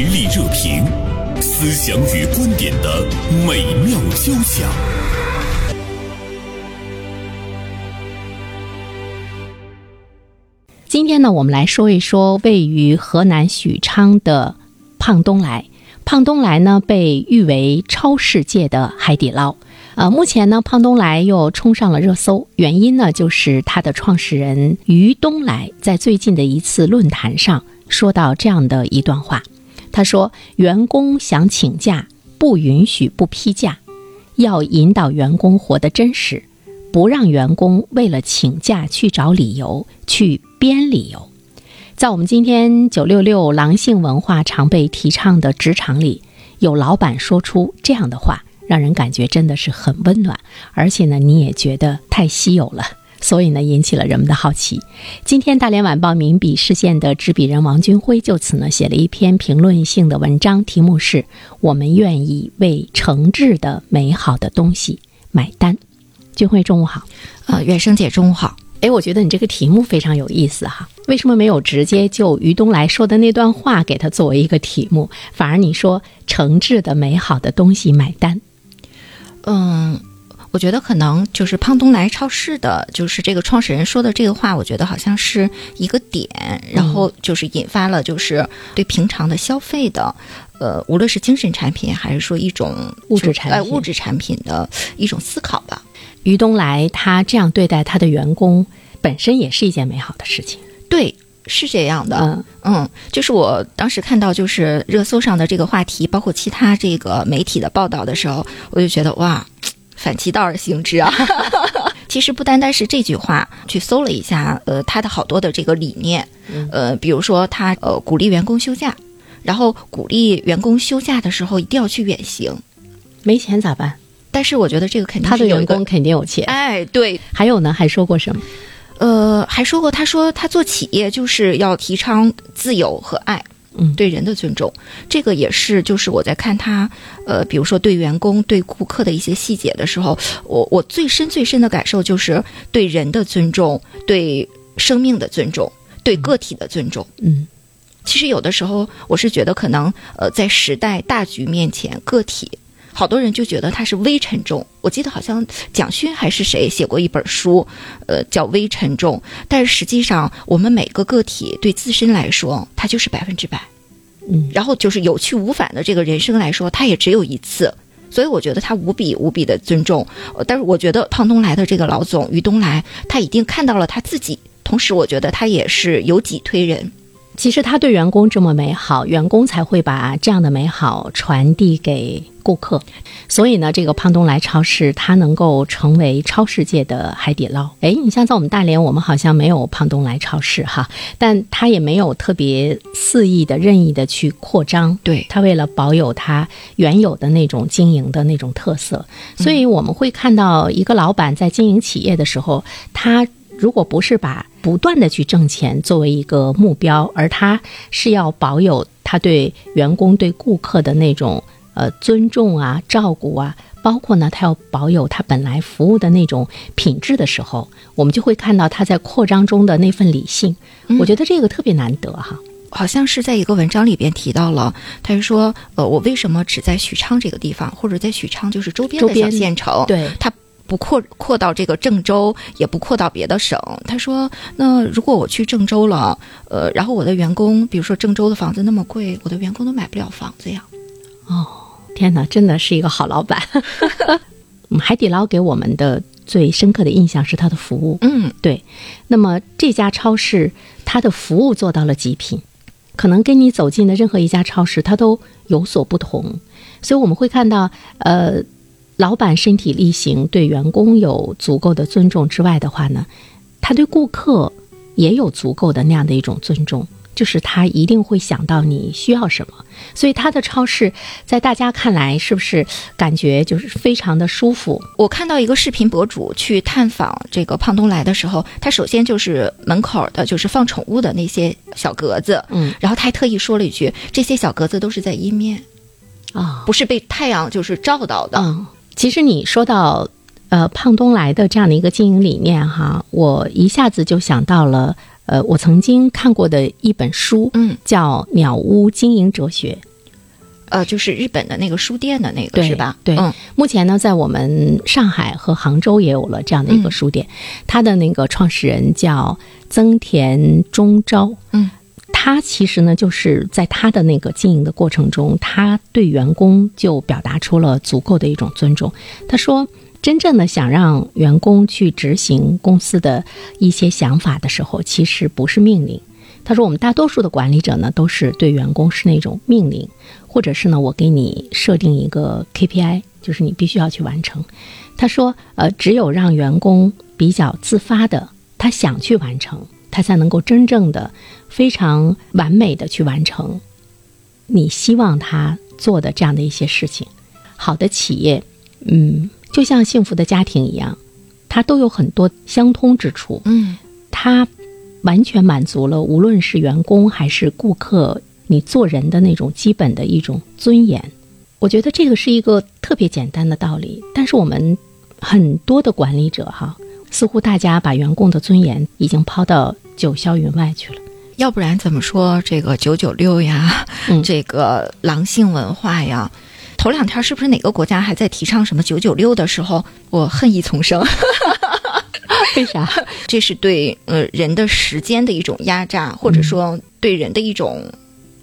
实力热评，思想与观点的美妙交响。今天呢，我们来说一说位于河南许昌的胖东来。胖东来呢，被誉为超世界的海底捞。呃，目前呢，胖东来又冲上了热搜，原因呢，就是他的创始人于东来在最近的一次论坛上说到这样的一段话。他说：“员工想请假，不允许不批假，要引导员工活得真实，不让员工为了请假去找理由，去编理由。”在我们今天九六六狼性文化常被提倡的职场里，有老板说出这样的话。让人感觉真的是很温暖，而且呢，你也觉得太稀有了，所以呢，引起了人们的好奇。今天，大连晚报名笔视线的执笔人王军辉就此呢写了一篇评论性的文章，题目是“我们愿意为诚挚的美好的东西买单”。军辉，中午好。呃，原生姐，中午好。哎，我觉得你这个题目非常有意思哈，为什么没有直接就于东来说的那段话给他作为一个题目，反而你说“诚挚的美好的东西买单”？嗯，我觉得可能就是胖东来超市的，就是这个创始人说的这个话，我觉得好像是一个点，然后就是引发了就是对平常的消费的，呃，无论是精神产品还是说一种物质产品，物质产品的一种思考吧。于东来他这样对待他的员工，本身也是一件美好的事情。对。是这样的，嗯嗯，就是我当时看到就是热搜上的这个话题，包括其他这个媒体的报道的时候，我就觉得哇，反其道而行之啊。其实不单单是这句话，去搜了一下，呃，他的好多的这个理念，呃，比如说他呃鼓励员工休假，然后鼓励员工休假的时候一定要去远行，没钱咋办？但是我觉得这个肯定他的员工肯定有钱，哎，对。还有呢，还说过什么？呃，还说过，他说他做企业就是要提倡自由和爱，嗯，对人的尊重，这个也是就是我在看他，呃，比如说对员工、对顾客的一些细节的时候，我我最深最深的感受就是对人的尊重，对生命的尊重，对个体的尊重。嗯，其实有的时候我是觉得可能，呃，在时代大局面前，个体。好多人就觉得它是微沉重，我记得好像蒋勋还是谁写过一本书，呃，叫微沉重。但是实际上，我们每个个体对自身来说，它就是百分之百，嗯，然后就是有去无返的这个人生来说，它也只有一次。所以我觉得他无比无比的尊重。但是我觉得胖东来的这个老总于东来，他一定看到了他自己，同时我觉得他也是有己推人。其实他对员工这么美好，员工才会把这样的美好传递给顾客。所以呢，这个胖东来超市它能够成为超世界的海底捞。哎，你像在我们大连，我们好像没有胖东来超市哈，但它也没有特别肆意的、任意的去扩张。对，它为了保有它原有的那种经营的那种特色，所以我们会看到一个老板在经营企业的时候，他。如果不是把不断的去挣钱作为一个目标，而他是要保有他对员工、对顾客的那种呃尊重啊、照顾啊，包括呢，他要保有他本来服务的那种品质的时候，我们就会看到他在扩张中的那份理性。我觉得这个特别难得哈。好像是在一个文章里边提到了，他是说，呃，我为什么只在许昌这个地方，或者在许昌就是周边的小县城？对他。不扩扩到这个郑州，也不扩到别的省。他说：“那如果我去郑州了，呃，然后我的员工，比如说郑州的房子那么贵，我的员工都买不了房子呀。”哦，天哪，真的是一个好老板。海底捞给我们的最深刻的印象是它的服务。嗯，对。那么这家超市它的服务做到了极品，可能跟你走进的任何一家超市它都有所不同。所以我们会看到，呃。老板身体力行，对员工有足够的尊重之外的话呢，他对顾客也有足够的那样的一种尊重，就是他一定会想到你需要什么。所以他的超市在大家看来是不是感觉就是非常的舒服？我看到一个视频博主去探访这个胖东来的时候，他首先就是门口的就是放宠物的那些小格子，嗯，然后他还特意说了一句：“这些小格子都是在阴面，啊，不是被太阳就是照到的。”嗯。其实你说到，呃，胖东来的这样的一个经营理念哈，我一下子就想到了，呃，我曾经看过的一本书，嗯，叫《鸟屋经营哲学》。呃，就是日本的那个书店的那个是吧？对，嗯目前呢，在我们上海和杭州也有了这样的一个书店，它的那个创始人叫增田中昭。嗯，他其实呢，就是在他的那个经营的过程中，他对员工就表达出了足够的一种尊重。他说。真正的想让员工去执行公司的一些想法的时候，其实不是命令。他说，我们大多数的管理者呢，都是对员工是那种命令，或者是呢，我给你设定一个 KPI，就是你必须要去完成。他说，呃，只有让员工比较自发的，他想去完成，他才能够真正的、非常完美的去完成你希望他做的这样的一些事情。好的企业，嗯。就像幸福的家庭一样，它都有很多相通之处。嗯，它完全满足了无论是员工还是顾客，你做人的那种基本的一种尊严。我觉得这个是一个特别简单的道理，但是我们很多的管理者哈，似乎大家把员工的尊严已经抛到九霄云外去了。要不然怎么说这个九九六呀，嗯 这个狼性文化呀？头两天是不是哪个国家还在提倡什么九九六的时候，我恨意丛生。为啥？这是对呃人的时间的一种压榨，或者说对人的一种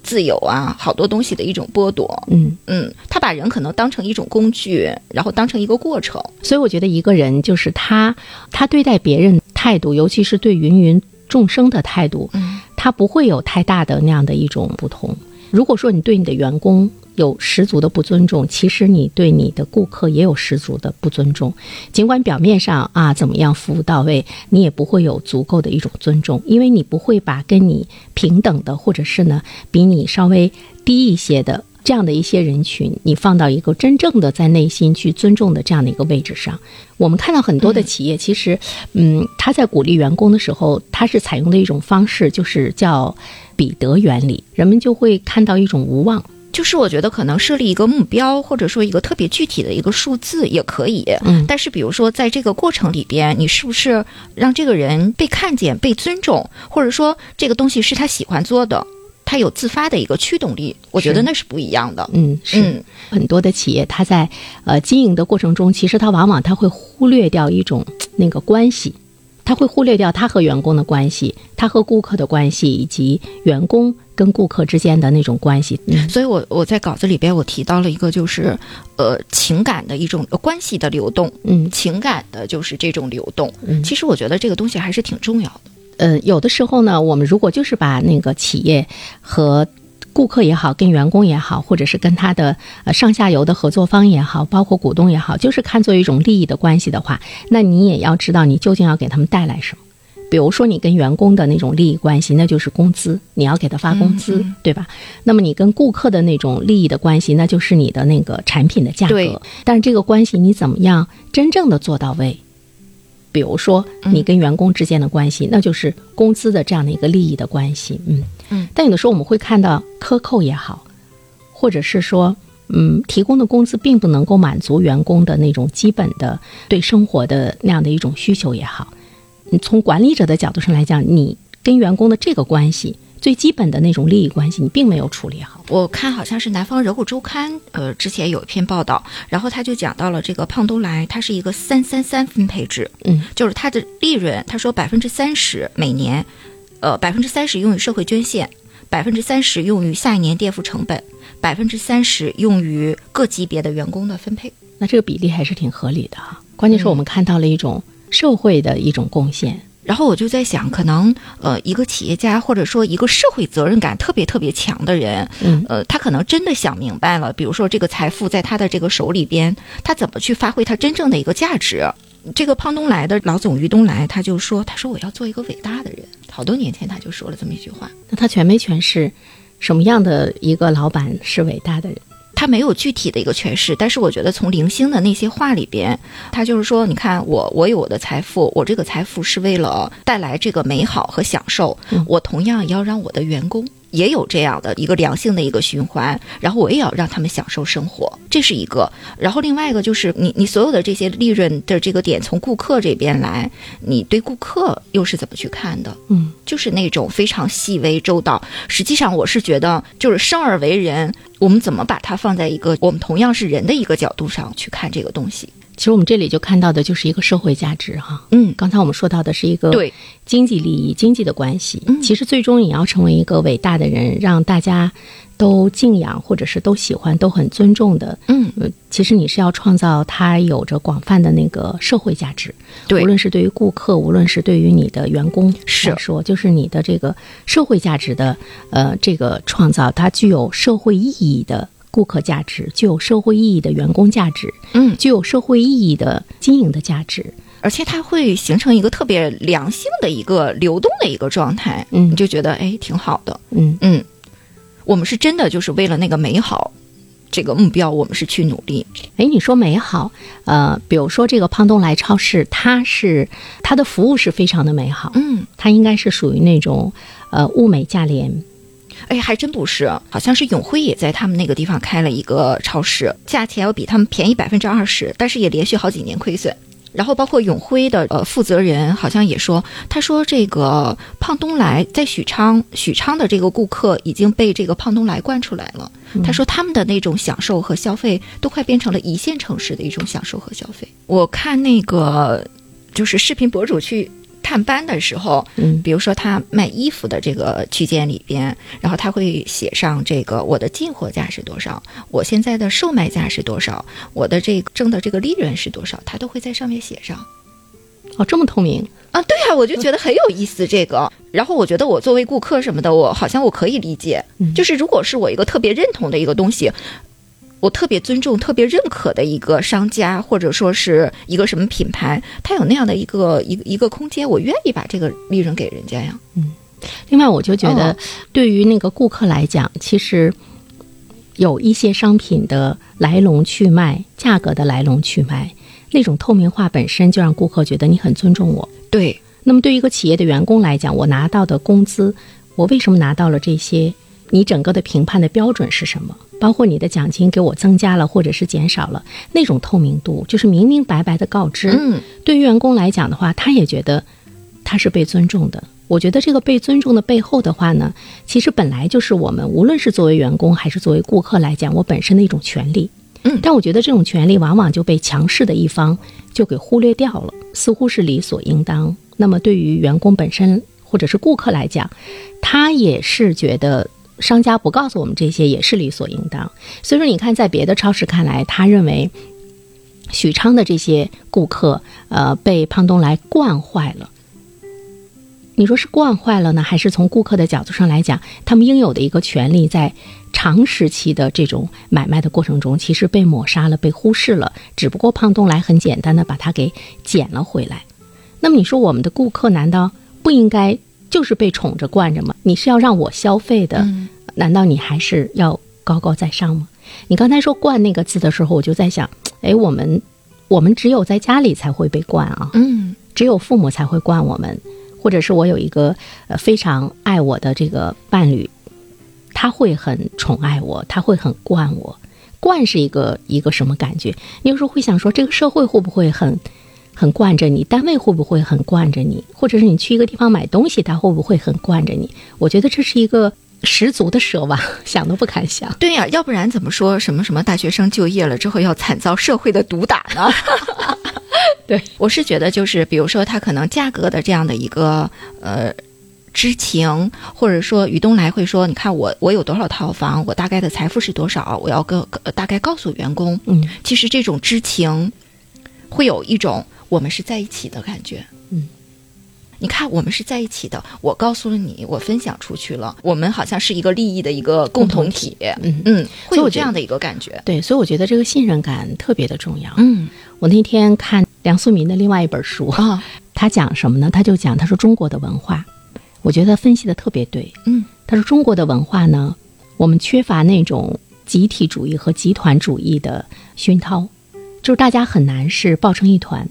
自由啊，好多东西的一种剥夺。嗯嗯，他把人可能当成一种工具，然后当成一个过程。所以我觉得一个人就是他，他对待别人态度，尤其是对芸芸众生的态度，嗯他不会有太大的那样的一种不同。如果说你对你的员工有十足的不尊重，其实你对你的顾客也有十足的不尊重。尽管表面上啊怎么样服务到位，你也不会有足够的一种尊重，因为你不会把跟你平等的，或者是呢比你稍微低一些的这样的一些人群，你放到一个真正的在内心去尊重的这样的一个位置上。我们看到很多的企业，其实，嗯，他在鼓励员工的时候，他是采用的一种方式，就是叫彼得原理，人们就会看到一种无望。就是我觉得可能设立一个目标，或者说一个特别具体的一个数字也可以。嗯但是比如说在这个过程里边，你是不是让这个人被看见、被尊重，或者说这个东西是他喜欢做的，他有自发的一个驱动力？我觉得那是不一样的。嗯，是、嗯很多的企业，它在呃经营的过程中，其实它往往它会忽略掉一种那个关系，它会忽略掉他和员工的关系，他和顾客的关系，以及员工跟顾客之间的那种关系。嗯所以我我在稿子里边我提到了一个就是，呃，情感的一种呃关系的流动，嗯情感的就是这种流动。嗯其实我觉得这个东西还是挺重要的。呃，有的时候呢，我们如果就是把那个企业和顾客也好，跟员工也好，或者是跟他的呃上下游的合作方也好，包括股东也好，就是看作一种利益的关系的话，那你也要知道你究竟要给他们带来什么。比如说，你跟员工的那种利益关系，那就是工资，你要给他发工资，对吧？那么你跟顾客的那种利益的关系，那就是你的那个产品的价对格。但是这个关系你怎么样真正的做到位？比如说，你跟员工之间的关系，那就是工资的这样的一个利益的关系，嗯嗯。但有的时候我们会看到克扣也好，或者是说，嗯，提供的工资并不能够满足员工的那种基本的对生活的那样的一种需求也好。你从管理者的角度上来讲，你跟员工的这个关系，最基本的那种利益关系，你并没有处理好。我看好像是南方人物周刊，呃，之前有一篇报道，然后他就讲到了这个胖东来，它是一个三三三分配制，嗯，就是它的利润，他说百分之三十每年，呃，百分之三十用于社会捐献，百分之三十用于下一年垫付成本，百分之三十用于各级别的员工的分配。那这个比例还是挺合理的哈。关键是我们看到了一种社会的一种贡献。然后我就在想，可能呃，一个企业家或者说一个社会责任感特别特别强的人，嗯呃，他可能真的想明白了，比如说这个财富在他的这个手里边，他怎么去发挥他真正的一个价值。这个胖东来的老总于东来，他就说：“他说我要做一个伟大的人。”好多年前他就说了这么一句话。那他全没诠释什么样的一个老板是伟大的人？他没有具体的一个诠释，但是我觉得从零星的那些话里边，他就是说，你看我，我有我的财富，我这个财富是为了带来这个美好和享受，嗯。我同样也要让我的员工也有这样的一个良性的一个循环，然后我也要让他们享受生活，这是一个。然后另外一个就是你你所有的这些利润的这个点从顾客这边来，你对顾客又是怎么去看的？嗯，就是那种非常细微周到。实际上，我是觉得就是生而为人，我们怎么把它放在一个我们同样是人的一个角度上去看这个东西？其实我们这里就看到的就是一个社会价值哈。嗯，刚才我们说到的是一个对经济利益、经济的关系。嗯其实最终你要成为一个伟大的人，让大家都敬仰或者是都喜欢、都很尊重的。嗯，呃，其实你是要创造它有着广泛的那个社会价值。对无论是对于顾客，无论是对于你的员工是来说，就是你的这个社会价值的呃这个创造，它具有社会意义的顾客价值，具有社会意义的员工价值，嗯，具有社会意义的经营的价值。而且它会形成一个特别良性的一个流动的一个状态，嗯你就觉得哎挺好的。嗯嗯，我们是真的就是为了那个美好这个目标，我们是去努力。哎，你说美好，呃，比如说这个胖东来超市，它是它的服务是非常的美好，嗯，它应该是属于那种呃物美价廉。哎，还真不是，好像是永辉也在他们那个地方开了一个超市，价钱要比他们便宜百分之二十，但是也连续好几年亏损。然后包括永辉的呃负责人好像也说，他说这个胖东来在许昌，许昌的这个顾客已经被这个胖东来惯出来了。他说他们的那种享受和消费都快变成了一线城市的一种享受和消费。我看那个就是视频博主去探班的时候，嗯比如说他卖衣服的这个区间里边，然后他会写上这个我的进货价是多少，我现在的售卖价是多少，我的这个挣的这个利润是多少，他都会在上面写上。哦，这么透明，啊，对啊，我就觉得很有意思这个。然后我觉得我作为顾客什么的，我好像我可以理解，嗯就是如果是我一个特别认同的一个东西，我特别尊重、特别认可的一个商家，或者说是一个什么品牌，它有那样的一个一个一个空间，我愿意把这个利润给人家呀。嗯另外，我就觉得哦，对于那个顾客来讲，其实有一些商品的来龙去脉、价格的来龙去脉，那种透明化本身就让顾客觉得你很尊重我。对，那么，对于一个企业的员工来讲，我拿到的工资，我为什么拿到了这些？你整个的评判的标准是什么？包括你的奖金给我增加了或者是减少了，那种透明度，就是明明白白的告知。嗯，对于员工来讲的话，他也觉得他是被尊重的。我觉得这个被尊重的背后的话呢，其实本来就是我们无论是作为员工还是作为顾客来讲，我本身的一种权利。嗯但我觉得这种权利往往就被强势的一方就给忽略掉了，似乎是理所应当。那么对于员工本身或者是顾客来讲，他也是觉得商家不告诉我们这些也是理所应当。所以说，你看，在别的超市看来，他认为许昌的这些顾客，呃，被胖东来惯坏了。你说是惯坏了呢，还是从顾客的角度上来讲，他们应有的一个权利，在长时期的这种买卖的过程中，其实被抹杀了、被忽视了。只不过胖东来很简单的把它给捡了回来。那么你说我们的顾客难道不应该就是被宠着惯着嘛？你是要让我消费的，嗯难道你还是要高高在上吗？你刚才说“惯”那个字的时候，我就在想，哎，我们我们只有在家里才会被惯啊，嗯只有父母才会惯我们，或者是我有一个呃非常爱我的这个伴侣，他会很宠爱我，他会很惯我。惯是一个一个什么感觉？你有时候会想说，这个社会会不会很很惯着你？单位会不会很惯着你？或者是你去一个地方买东西，他会不会很惯着你？我觉得这是一个十足的奢望，想都不敢想。对呀、要不然怎么说什么什么大学生就业了之后要惨遭社会的毒打呢？对，我是觉得就是比如说他可能价格的这样的一个呃。知情，或者说于东来会说，你看我我有多少套房，我大概的财富是多少，我要跟呃大概告诉员工。嗯，其实这种知情，会有一种我们是在一起的感觉。嗯，你看我们是在一起的，我告诉了你，我分享出去了，我们好像是一个利益的一个共同体。嗯嗯，会有这样的一个感觉。对，所以我觉得这个信任感特别的重要。嗯我那天看梁漱溟的另外一本书，啊，他讲什么呢？他就讲他说中国的文化，我觉得分析的特别对。嗯他说中国的文化呢，我们缺乏那种集体主义和集团主义的熏陶，就是大家很难是抱成一团。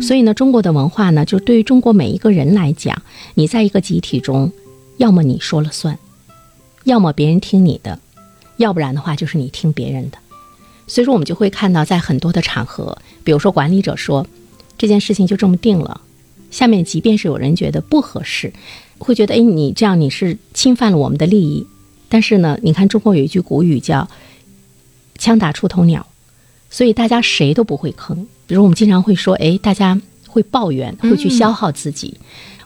所以呢，中国的文化呢，就对于中国每一个人来讲，你在一个集体中，要么你说了算，要么别人听你的，要不然的话就是你听别人的。所以说，我们就会看到，在很多的场合，比如说管理者说这件事情就这么定了，下面即便是有人觉得不合适，会觉得哎，你这样你是侵犯了我们的利益。但是呢，你看中国有一句古语叫“枪打出头鸟”，所以大家谁都不会吭。比如我们经常会说，哎，大家会抱怨，会去消耗自己。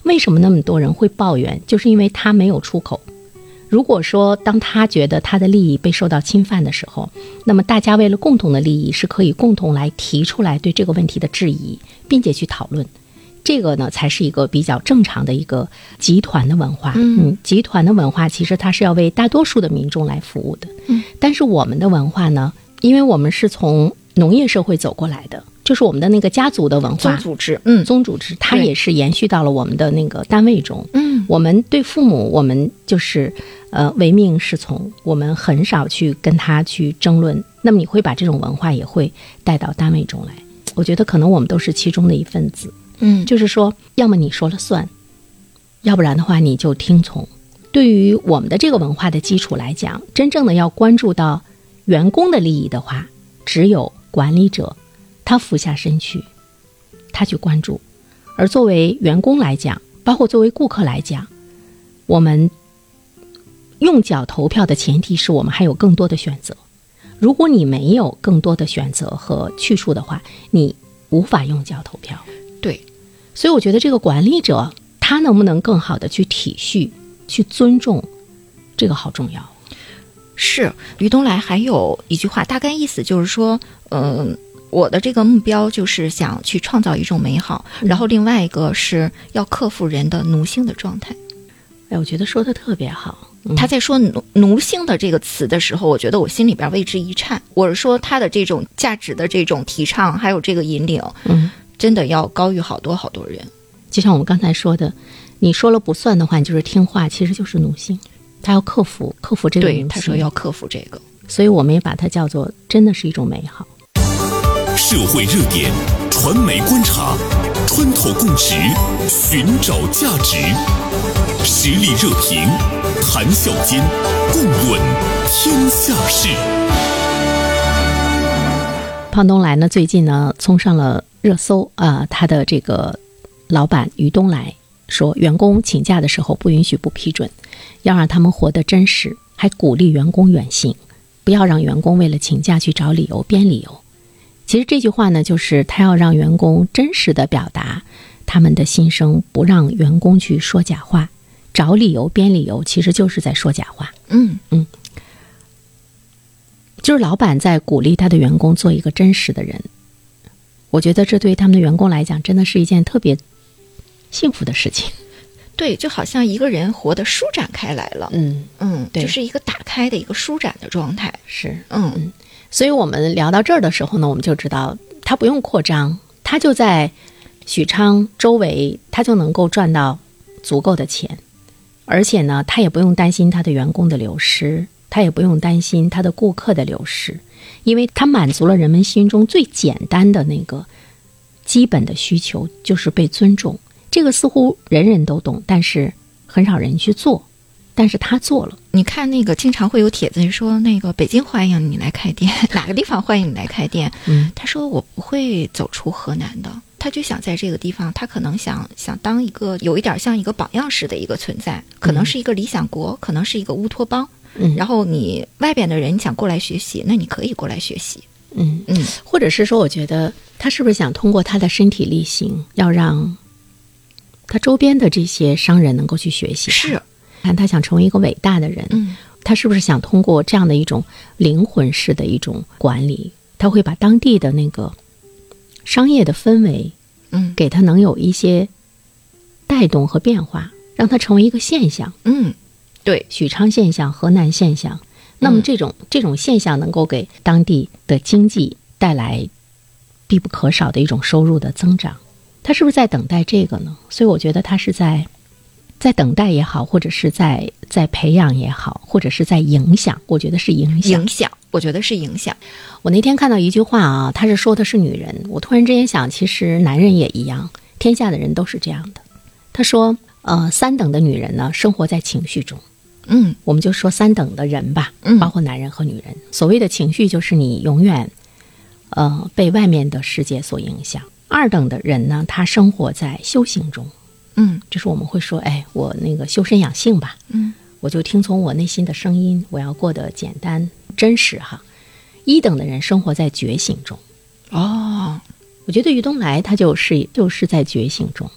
为什么那么多人会抱怨？就是因为他没有出口。如果说当他觉得他的利益被受到侵犯的时候，那么大家为了共同的利益是可以共同来提出来对这个问题的质疑，并且去讨论。这个呢，才是一个比较正常的一个集团的文化。嗯，集团的文化其实它是要为大多数的民众来服务的。嗯，但是我们的文化呢，因为我们是从农业社会走过来的。就是我们的那个家族的文化，宗组织，嗯，宗组织，它也是延续到了我们的那个单位中，嗯，我们对父母，我们就是呃唯命是从，我们很少去跟他去争论。那么你会把这种文化也会带到单位中来？我觉得可能我们都是其中的一份子，嗯，就是说，要么你说了算，要不然的话你就听从。对于我们的这个文化的基础来讲，真正的要关注到员工的利益的话，只有管理者。他俯下身去，他去关注，而作为员工来讲，包括作为顾客来讲，我们用脚投票的前提是我们还有更多的选择。如果你没有更多的选择和去处的话，你无法用脚投票。对，所以我觉得这个管理者他能不能更好的去体恤、去尊重，这个好重要。是于东来还有一句话，大概意思就是说，嗯。我的这个目标就是想去创造一种美好，然后另外一个是要克服人的奴性的状态。哎，我觉得说的特别好。他在说奴奴性的这个词的时候，我觉得我心里边为之一颤。我是说他的这种价值的这种提倡，还有这个引领，嗯，真的要高于好多好多人。就像我们刚才说的，你说了不算的话，你就是听话，其实就是奴性。他要克服克服这个奴性。他说要克服这个，所以我们也把它叫做真的是一种美好。社会热点，传媒观察，穿透共识，寻找价值，实力热评，谈笑间，共论天下事。胖东来呢，最近呢冲上了热搜啊！他的这个老板于东来说，员工请假的时候不允许不批准，要让他们活得真实，还鼓励员工远行，不要让员工为了请假去找理由编理由。其实这句话呢，就是他要让员工真实的表达他们的心声，不让员工去说假话、找理由、编理由，其实就是在说假话。嗯嗯，就是老板在鼓励他的员工做一个真实的人。我觉得这对他们的员工来讲，真的是一件特别幸福的事情。对，就好像一个人活得舒展开来了。嗯嗯，对，就是一个打开的一个舒展的状态。是，嗯。所以我们聊到这儿的时候呢，我们就知道他不用扩张，他就在许昌周围，他就能够赚到足够的钱，而且呢，他也不用担心他的员工的流失，他也不用担心他的顾客的流失，因为他满足了人们心中最简单的那个基本的需求，就是被尊重。这个似乎人人都懂，但是很少人去做。但是他做了，你看那个经常会有帖子说那个北京欢迎你来开店，哪个地方欢迎你来开店？嗯，他说我不会走出河南的，他就想在这个地方，他可能想想当一个有一点像一个榜样式的一个存在，可能是一个理想国，可能是一个乌托邦。嗯，然后你外边的人你想过来学习，那你可以过来学习。嗯嗯，或者是说，我觉得他是不是想通过他的身体力行，要让他周边的这些商人能够去学习？是。看他想成为一个伟大的人，嗯，他是不是想通过这样的一种灵魂式的一种管理，他会把当地的那个商业的氛围，嗯，给他能有一些带动和变化，让他成为一个现象，嗯，对，许昌现象、河南现象，那么这种这种现象能够给当地的经济带来必不可少的一种收入的增长，他是不是在等待这个呢？所以我觉得他是在。在等待也好，或者是在在培养也好，或者是在影响，我觉得是影响。影响，我觉得是影响。我那天看到一句话啊，他是说的是女人。我突然之间想，其实男人也一样，天下的人都是这样的。他说，呃，三等的女人呢，生活在情绪中，嗯，我们就说三等的人吧，嗯包括男人和女人。所谓的情绪，就是你永远，呃，被外面的世界所影响。二等的人呢，他生活在修行中，嗯。就是我们会说，哎，我那个修身养性吧，嗯。我就听从我内心的声音，我要过得简单真实哈。一等的人生活在觉醒中，哦，我觉得于东来他就是就是在觉醒中，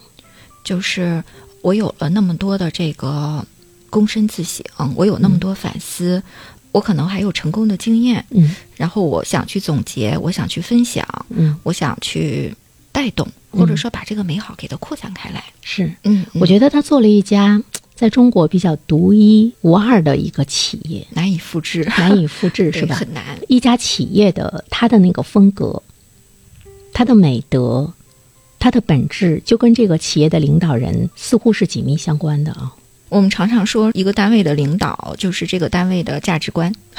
就是我有了那么多的这个躬身自省，我有那么多反思，我可能还有成功的经验，嗯。然后我想去总结，我想去分享，嗯，我想去带动，或者说把这个美好给它扩散开来。是，嗯，我觉得他做了一家在中国比较独一无二的一个企业，难以复制，难以复制，是吧？很难。一家企业的它的那个风格，它的美德，它的本质，就跟这个企业的领导人似乎是紧密相关的啊。我们常常说，一个单位的领导就是这个单位的价值观。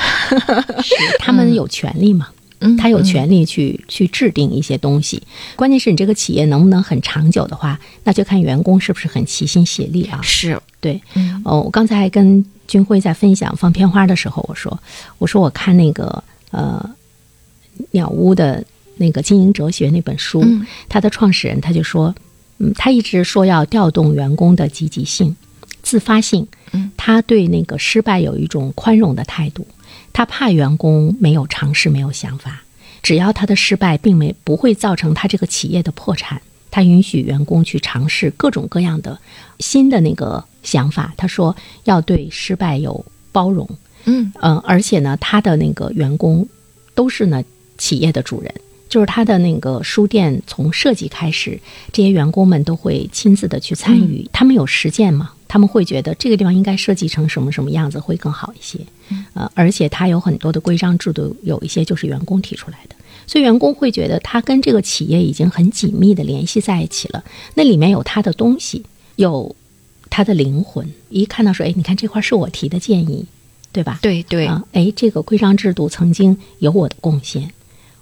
是他们有权利嘛？嗯他有权利去、去制定一些东西。关键是你这个企业能不能很长久的话，那就看员工是不是很齐心协力啊。是，对，嗯。哦，我刚才还跟军辉在分享放片花的时候，我说，我说我看那个呃鸟屋的那个经营哲学那本书，嗯。他的创始人他就说，嗯，他一直说要调动员工的积极性、自发性，嗯，他对那个失败有一种宽容的态度，他怕员工没有尝试、没有想法，只要他的失败并没不会造成他这个企业的破产，他允许员工去尝试各种各样的新的那个想法。他说要对失败有包容，嗯。嗯，而且呢，他的那个员工都是呢企业的主人，就是他的那个书店从设计开始，这些员工们都会亲自的去参与，他们有实践嘛，他们会觉得这个地方应该设计成什么什么样子会更好一些，呃，而且它有很多的规章制度，有一些就是员工提出来的。所以员工会觉得他跟这个企业已经很紧密的联系在一起了，那里面有他的东西，有他的灵魂。一看到说，哎，你看这块是我提的建议，对吧？对对，啊，哎，这个规章制度曾经有我的贡献。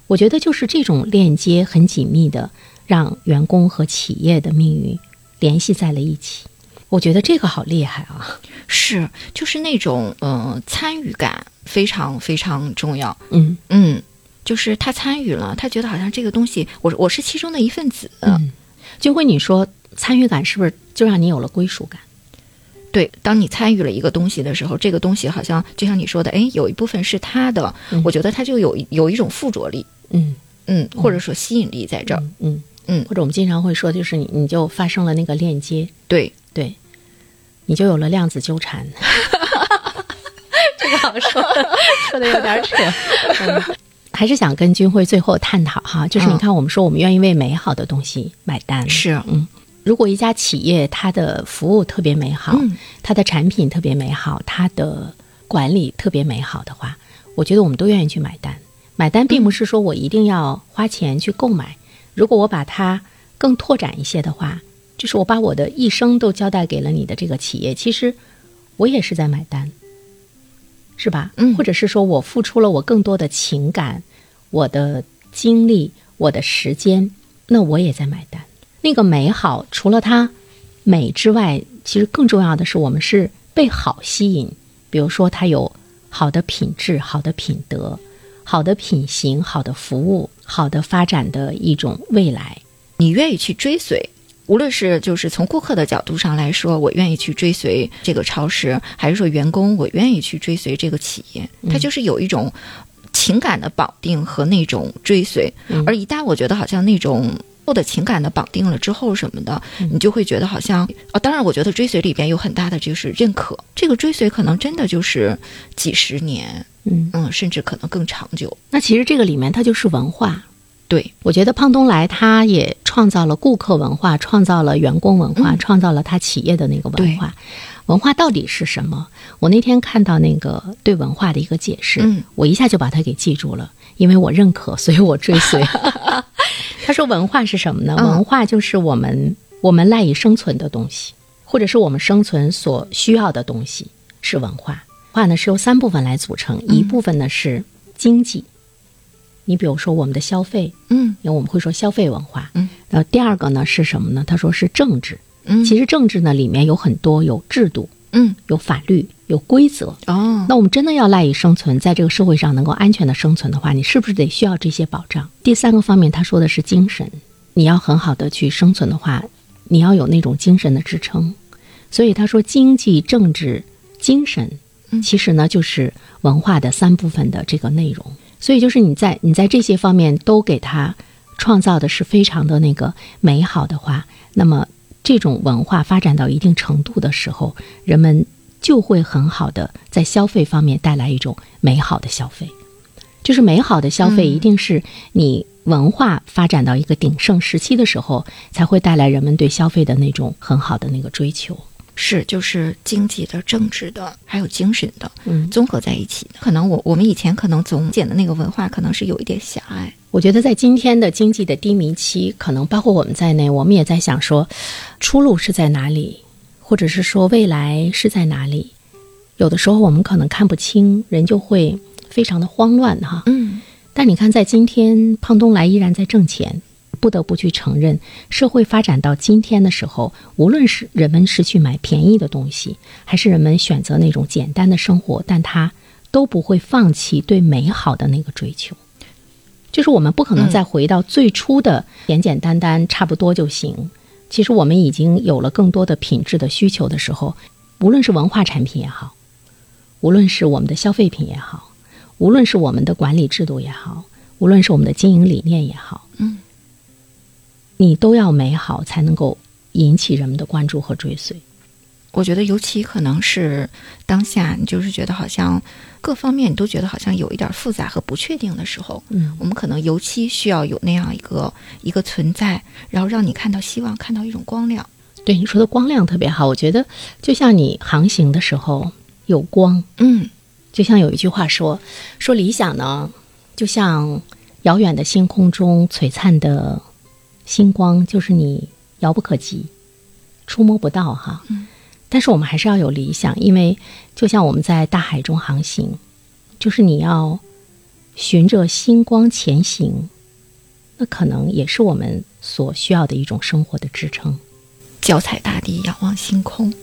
我觉得就是这种链接很紧密的，让员工和企业的命运联系在了一起。我觉得这个好厉害啊！是，就是那种呃参与感非常非常重要。嗯嗯，就是他参与了，他觉得好像这个东西，我我是其中的一份子。嗯，就会你说参与感是不是就让你有了归属感？对，当你参与了一个东西的时候，这个东西好像就像你说的，哎，有一部分是他的，嗯我觉得他就有有一种附着力，嗯嗯，或者说吸引力在这儿。嗯嗯嗯。或者我们经常会说，就是你你就发生了那个链接，对，对，你就有了量子纠缠。这个好说，说的有点扯。嗯。还是想跟君辉最后探讨哈，就是你嗯。看，我们说我们愿意为美好的东西买单。是。嗯，如果一家企业它的服务特别美好，嗯。它的产品特别美好，它的管理特别美好的话，我觉得我们都愿意去买单。买单并不是说我一定要花钱去购买，如果我把它更拓展一些的话，就是我把我的一生都交代给了你的这个企业，其实我也是在买单，是吧？嗯或者是说我付出了我更多的情感、我的精力、我的时间，那我也在买单。那个美好，除了它美之外，其实更重要的是我们是被好吸引。比如说，它有好的品质、好的品德、好的品行、好的服务、好的发展的一种未来。你愿意去追随。无论是就是从顾客的角度上来说，我愿意去追随这个超市，还是说员工我愿意去追随这个企业，它就是有一种情感的绑定和那种追随。嗯而一旦我觉得好像那种后的情感的绑定了之后什么的，你就会觉得好像哦，当然我觉得追随里边有很大的就是认可，这个追随可能真的就是几十年，嗯，嗯，甚至可能更长久。那其实这个里面它就是文化。对，我觉得胖东来他也创造了顾客文化，创造了员工文化，嗯创造了他企业的那个文化。文化到底是什么？我那天看到那个对文化的一个解释，嗯我一下就把它给记住了，因为我认可，所以我追随。他说文化是什么呢？嗯文化就是我们我们赖以生存的东西，或者是我们生存所需要的东西，是文化。文化呢是由三部分来组成，一部分呢是经济。你比如说我们的消费，嗯因为我们会说消费文化。嗯，然后第二个呢是什么呢？他说是政治。嗯，其实政治呢里面有很多有制度、嗯有法律，有规则。哦，那我们真的要赖以生存，在这个社会上能够安全的生存的话，你是不是得需要这些保障？第三个方面，他说的是精神，你要很好的去生存的话，你要有那种精神的支撑。所以他说，经济、政治、精神，其实呢就是文化的三部分的这个内容。所以就是你在你在这些方面都给他创造的是非常的那个美好的话，那么这种文化发展到一定程度的时候，人们就会很好的在消费方面带来一种美好的消费。就是美好的消费，一定是你文化发展到一个鼎盛时期的时候，才会带来人们对消费的那种很好的那个追求。是，就是经济的、政治的，还有精神的，嗯综合在一起的。可能我我们以前可能总捡的那个文化，可能是有一点狭隘。我觉得在今天的经济的低迷期，可能包括我们在内，我们也在想说，出路是在哪里，或者是说未来是在哪里。有的时候我们可能看不清，人就会非常的慌乱哈。嗯，但你看，在今天，胖东来依然在挣钱。不得不去承认，社会发展到今天的时候，无论是人们是去买便宜的东西，还是人们选择那种简单的生活，但他都不会放弃对美好的那个追求。就是我们不可能再回到最初的简简单单，差不多就行。其实我们已经有了更多的品质的需求的时候，无论是文化产品也好，无论是我们的消费品也好，无论是我们的管理制度也好，无论是我们的经营理念也好，嗯。你都要美好，才能够引起人们的关注和追随。我觉得，尤其可能是当下，你就是觉得好像各方面你都觉得好像有一点复杂和不确定的时候，嗯，我们可能尤其需要有那样一个一个存在，然后让你看到希望，看到一种光亮。对你说的光亮特别好，我觉得就像你航行的时候有光，嗯，就像有一句话说，说理想呢，就像遥远的星空中璀璨的。星光就是你遥不可及、触摸不到哈，嗯，但是我们还是要有理想，因为就像我们在大海中航行，就是你要循着星光前行，那可能也是我们所需要的一种生活的支撑。脚踩大地，仰望星空。